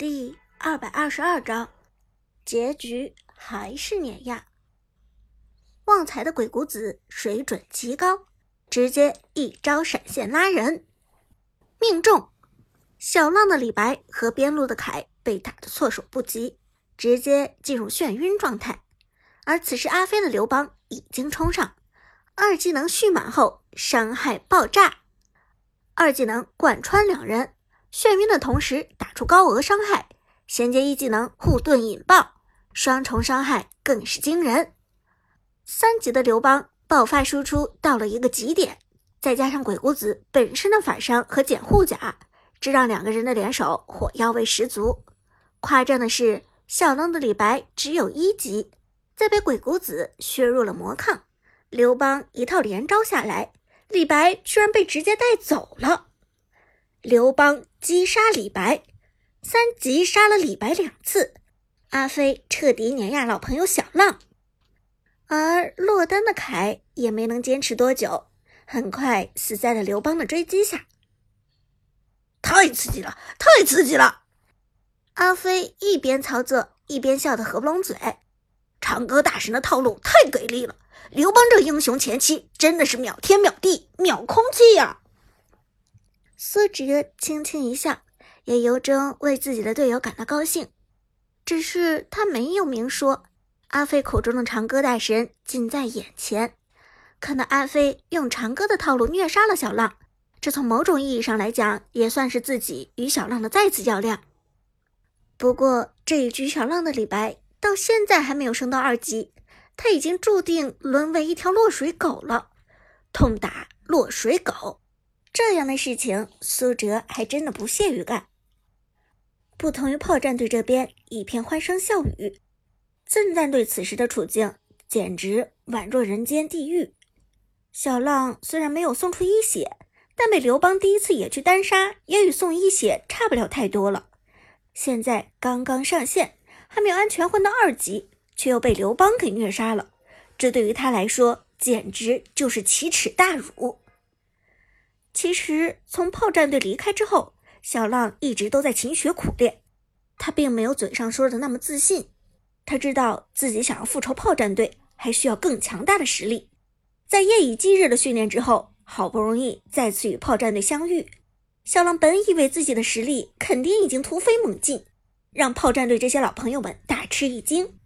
第二百二十二章，结局还是碾压。旺财的鬼谷子水准极高，直接一招闪现拉人，命中。小浪的李白和边路的凯被打得措手不及，直接进入眩晕状态。而此时阿飞的刘邦已经冲上，二技能蓄满后伤害爆炸，二技能贯穿两人。眩晕的同时打出高额伤害，衔接一技能护盾引爆，双重伤害更是惊人。三级的刘邦爆发输出到了一个极点，再加上鬼谷子本身的反伤和减护甲，这让两个人的联手火药味十足。夸张的是，小浪的李白只有一级，再被鬼谷子削弱了魔抗，刘邦一套连招下来，李白居然被直接带走了。刘邦击杀李白，三级杀了李白两次，阿飞彻底碾压老朋友小浪，而落单的凯也没能坚持多久，很快死在了刘邦的追击下。太刺激了，太刺激了！阿飞一边操作一边笑得合不拢嘴，长歌大神的套路太给力了，刘邦这英雄前期真的是秒天秒地秒空气呀！苏哲轻轻一笑，也由衷为自己的队友感到高兴。只是他没有明说，阿飞口中的长歌大神近在眼前。看到阿飞用长歌的套路虐杀了小浪，这从某种意义上来讲，也算是自己与小浪的再次较量。不过这一局小浪的李白到现在还没有升到二级，他已经注定沦为一条落水狗了。痛打落水狗。这样的事情，苏哲还真的不屑于干。不同于炮战队这边一片欢声笑语，赠战队此时的处境简直宛若人间地狱。小浪虽然没有送出一血，但被刘邦第一次野区单杀，也与送一血差不了太多了。现在刚刚上线，还没有安全混到二级，却又被刘邦给虐杀了，这对于他来说简直就是奇耻大辱。其实，从炮战队离开之后，小浪一直都在勤学苦练。他并没有嘴上说的那么自信。他知道自己想要复仇炮战队，还需要更强大的实力。在夜以继日的训练之后，好不容易再次与炮战队相遇，小浪本以为自己的实力肯定已经突飞猛进，让炮战队这些老朋友们大吃一惊。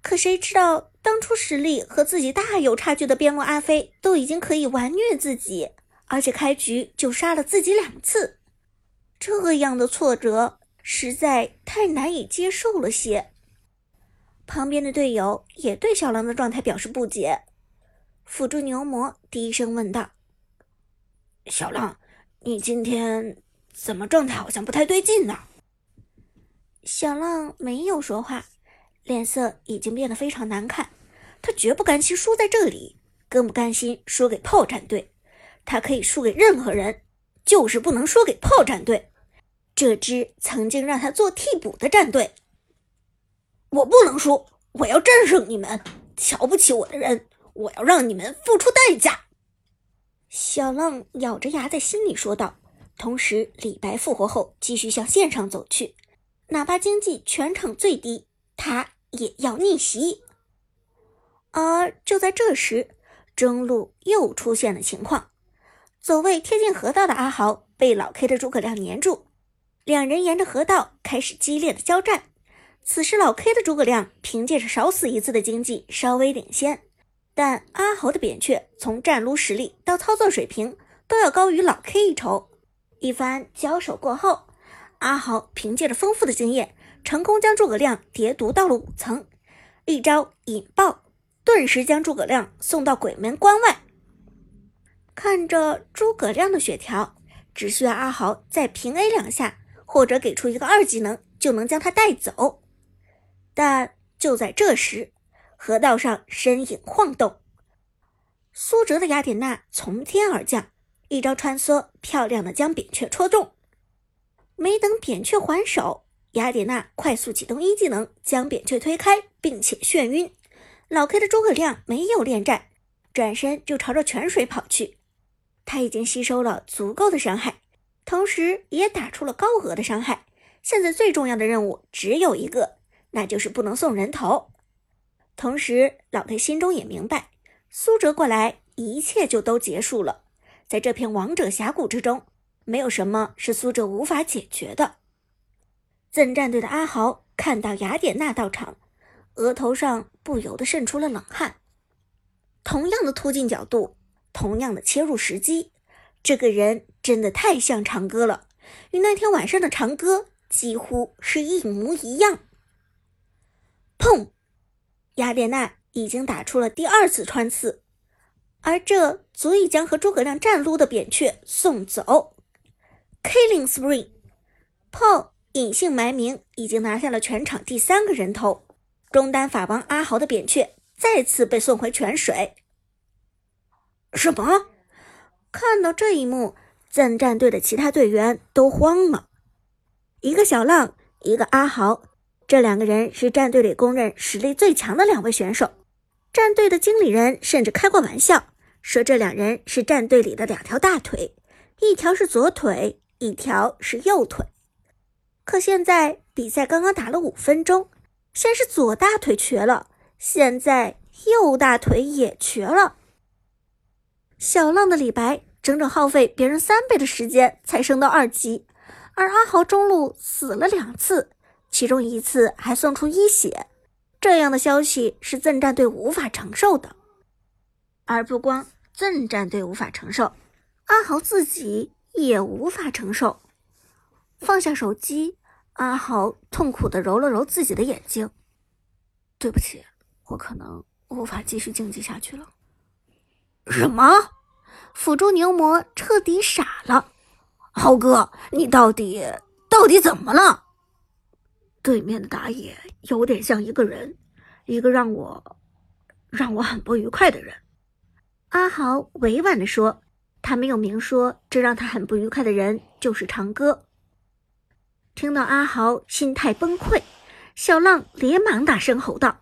可谁知道，当初实力和自己大有差距的边路阿飞，都已经可以完虐自己。而且开局就杀了自己两次，这样的挫折实在太难以接受了些。旁边的队友也对小狼的状态表示不解。辅助牛魔低声问道：“小狼，你今天怎么状态好像不太对劲呢？”小浪没有说话，脸色已经变得非常难看。他绝不甘心输在这里，更不甘心输给炮战队。他可以输给任何人，就是不能输给炮战队，这支曾经让他做替补的战队。我不能输，我要战胜你们！瞧不起我的人，我要让你们付出代价！小浪咬着牙在心里说道。同时，李白复活后继续向线上走去，哪怕经济全场最低，他也要逆袭。而就在这时，中路又出现了情况。走位贴近河道的阿豪被老 K 的诸葛亮粘住，两人沿着河道开始激烈的交战。此时老 K 的诸葛亮凭借着少死一次的经济稍微领先，但阿豪的扁鹊从战撸实力到操作水平都要高于老 K 一筹。一番交手过后，阿豪凭借着丰富的经验，成功将诸葛亮叠毒到了五层，一招引爆，顿时将诸葛亮送到鬼门关外。看着诸葛亮的血条，只需要阿豪再平 A 两下，或者给出一个二技能，就能将他带走。但就在这时，河道上身影晃动，苏哲的雅典娜从天而降，一招穿梭，漂亮的将扁鹊戳中。没等扁鹊还手，雅典娜快速启动一技能，将扁鹊推开，并且眩晕。老 K 的诸葛亮没有恋战，转身就朝着泉水跑去。他已经吸收了足够的伤害，同时也打出了高额的伤害，现在最重要的任务只有一个，那就是不能送人头。同时，老太心中也明白，苏哲过来，一切就都结束了。在这片王者峡谷之中，没有什么是苏哲无法解决的。赠战队的阿豪看到雅典娜到场，额头上不由得渗出了冷汗。同样的突进角度，同样的切入时机，这个人真的太像长歌了，与那天晚上的长歌几乎是一模一样。砰！雅典娜已经打出了第二次穿刺，而这足以将和诸葛亮战撸的扁鹊送走。Killing spree，Paul 隐姓埋名，已经拿下了全场第三个人头。中单法王阿豪的扁鹊再次被送回泉水。什么？看到这一幕，赞战队的其他队员都慌了。一个小浪，一个阿豪。这两个人是战队里公认实力最强的两位选手，战队的经理人甚至开过玩笑，说这两人是战队里的两条大腿，一条是左腿，一条是右腿。可现在比赛刚刚打了五分钟，先是左大腿瘸了，现在右大腿也瘸了。小浪的李白整整耗费别人三倍的时间才升到二级，而阿豪中路死了两次。其中一次还送出一血，这样的消息是赠战队无法承受的。而不光赠战队无法承受，阿豪自己也无法承受。放下手机，阿豪痛苦地揉了揉自己的眼睛。对不起，我可能无法继续竞技下去了。什么？辅助牛魔彻底傻了。豪哥，你到底到底怎么了？对面的打野有点像一个人，一个让我让我很不愉快的人。阿豪委婉的说，他没有明说，这让他很不愉快的人就是长歌。听到阿豪心态崩溃，小浪连忙大声吼道：“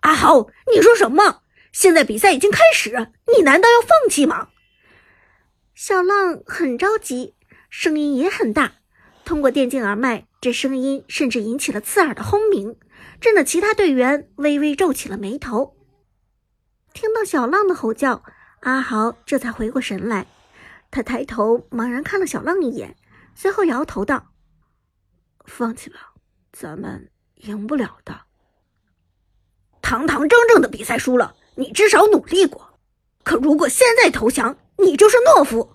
阿豪，你说什么？现在比赛已经开始，你难道要放弃吗？”小浪很着急，声音也很大，通过电竞耳麦。这声音甚至引起了刺耳的轰鸣，震得其他队员微微皱起了眉头。听到小浪的吼叫，阿豪这才回过神来。他抬头茫然看了小浪一眼，随后摇头道：“放弃吧，咱们赢不了的。堂堂正正的比赛输了，你至少努力过。可如果现在投降，你就是懦夫！”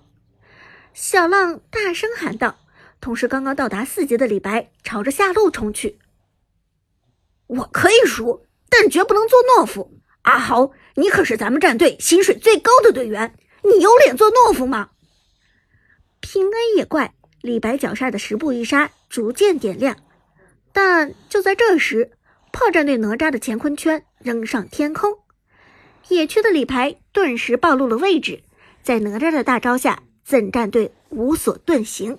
小浪大声喊道。同时，刚刚到达四级的李白朝着下路冲去。我可以输，但绝不能做懦夫。阿豪，你可是咱们战队薪水最高的队员，你有脸做懦夫吗？平恩也怪，李白脚下的十步一杀逐渐点亮。但就在这时，炮战队哪吒的乾坤圈扔上天空，野区的李白顿时暴露了位置。在哪吒的大招下，怎战队无所遁形。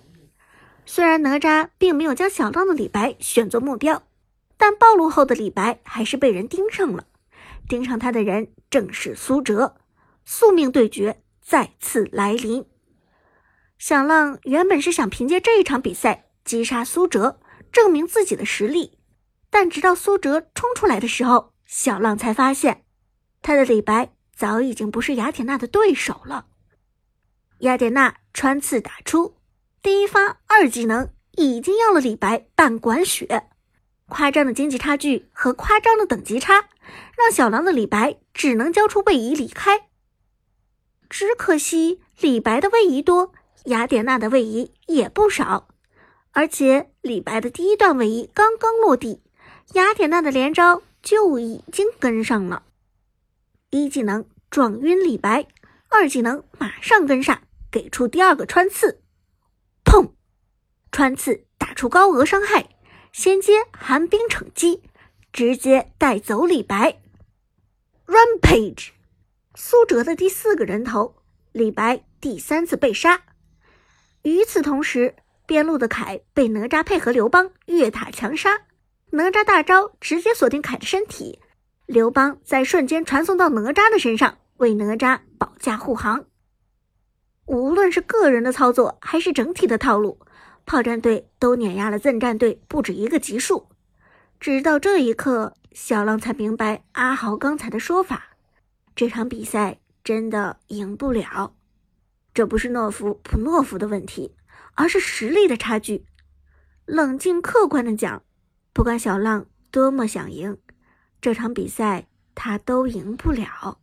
虽然哪吒并没有将小浪的李白选作目标，但暴露后的李白还是被人盯上了。盯上他的人正是苏哲，宿命对决再次来临。小浪原本是想凭借这一场比赛击杀苏哲，证明自己的实力，但直到苏哲冲出来的时候，小浪才发现他的李白早已经不是雅典娜的对手了。雅典娜穿刺打出。第一发二技能已经要了李白半管血，夸张的经济差距和夸张的等级差，让小狼的李白只能交出位移离开。只可惜李白的位移多，雅典娜的位移也不少，而且李白的第一段位移刚刚落地，雅典娜的连招就已经跟上了。一技能撞晕李白，二技能马上跟上，给出第二个穿刺。砰！穿刺打出高额伤害，衔接寒冰惩击，直接带走李白。Rampage！苏哲的第四个人头，李白第三次被杀。与此同时，边路的凯被哪吒配合刘邦越塔强杀，哪吒大招直接锁定凯的身体，刘邦在瞬间传送到哪吒的身上，为哪吒保驾护航。无论是个人的操作，还是整体的套路，炮战队都碾压了赠战队不止一个级数。直到这一刻，小浪才明白阿豪刚才的说法：这场比赛真的赢不了。这不是懦夫不懦夫的问题，而是实力的差距。冷静客观的讲，不管小浪多么想赢，这场比赛他都赢不了。